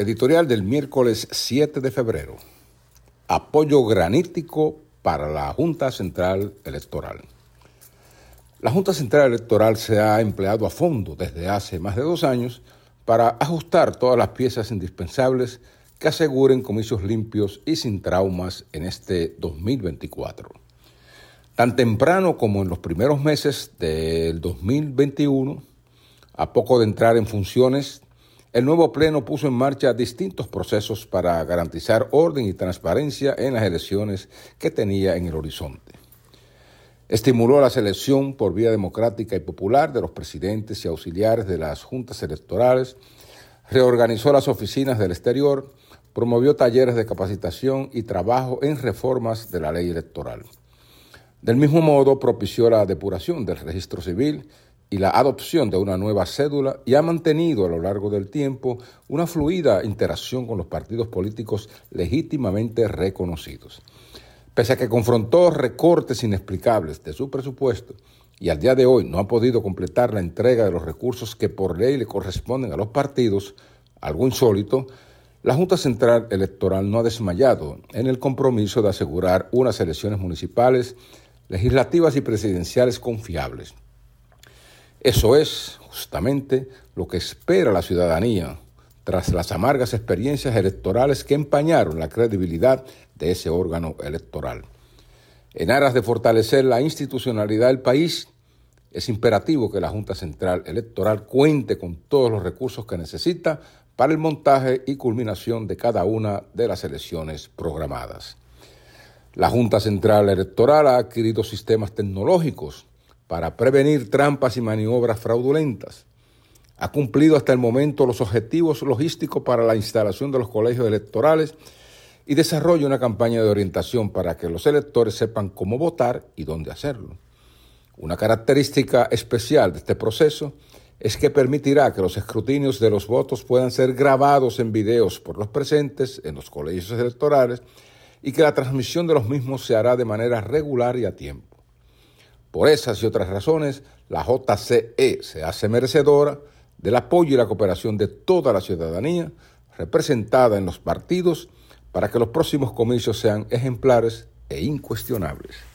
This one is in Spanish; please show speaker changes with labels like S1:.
S1: Editorial del miércoles 7 de febrero. Apoyo granítico para la Junta Central Electoral. La Junta Central Electoral se ha empleado a fondo desde hace más de dos años para ajustar todas las piezas indispensables que aseguren comicios limpios y sin traumas en este 2024. Tan temprano como en los primeros meses del 2021, a poco de entrar en funciones, el nuevo Pleno puso en marcha distintos procesos para garantizar orden y transparencia en las elecciones que tenía en el horizonte. Estimuló la selección por vía democrática y popular de los presidentes y auxiliares de las juntas electorales, reorganizó las oficinas del exterior, promovió talleres de capacitación y trabajo en reformas de la ley electoral. Del mismo modo, propició la depuración del registro civil y la adopción de una nueva cédula y ha mantenido a lo largo del tiempo una fluida interacción con los partidos políticos legítimamente reconocidos. Pese a que confrontó recortes inexplicables de su presupuesto y al día de hoy no ha podido completar la entrega de los recursos que por ley le corresponden a los partidos, algo insólito, la Junta Central Electoral no ha desmayado en el compromiso de asegurar unas elecciones municipales, legislativas y presidenciales confiables eso es justamente lo que espera la ciudadanía tras las amargas experiencias electorales que empañaron la credibilidad de ese órgano electoral. En aras de fortalecer la institucionalidad del país, es imperativo que la Junta Central Electoral cuente con todos los recursos que necesita para el montaje y culminación de cada una de las elecciones programadas. La Junta Central Electoral ha adquirido sistemas tecnológicos para prevenir trampas y maniobras fraudulentas. Ha cumplido hasta el momento los objetivos logísticos para la instalación de los colegios electorales y desarrolla una campaña de orientación para que los electores sepan cómo votar y dónde hacerlo. Una característica especial de este proceso es que permitirá que los escrutinios de los votos puedan ser grabados en videos por los presentes en los colegios electorales y que la transmisión de los mismos se hará de manera regular y a tiempo. Por esas y otras razones, la JCE se hace merecedora del apoyo y la cooperación de toda la ciudadanía representada en los partidos para que los próximos comicios sean ejemplares e incuestionables.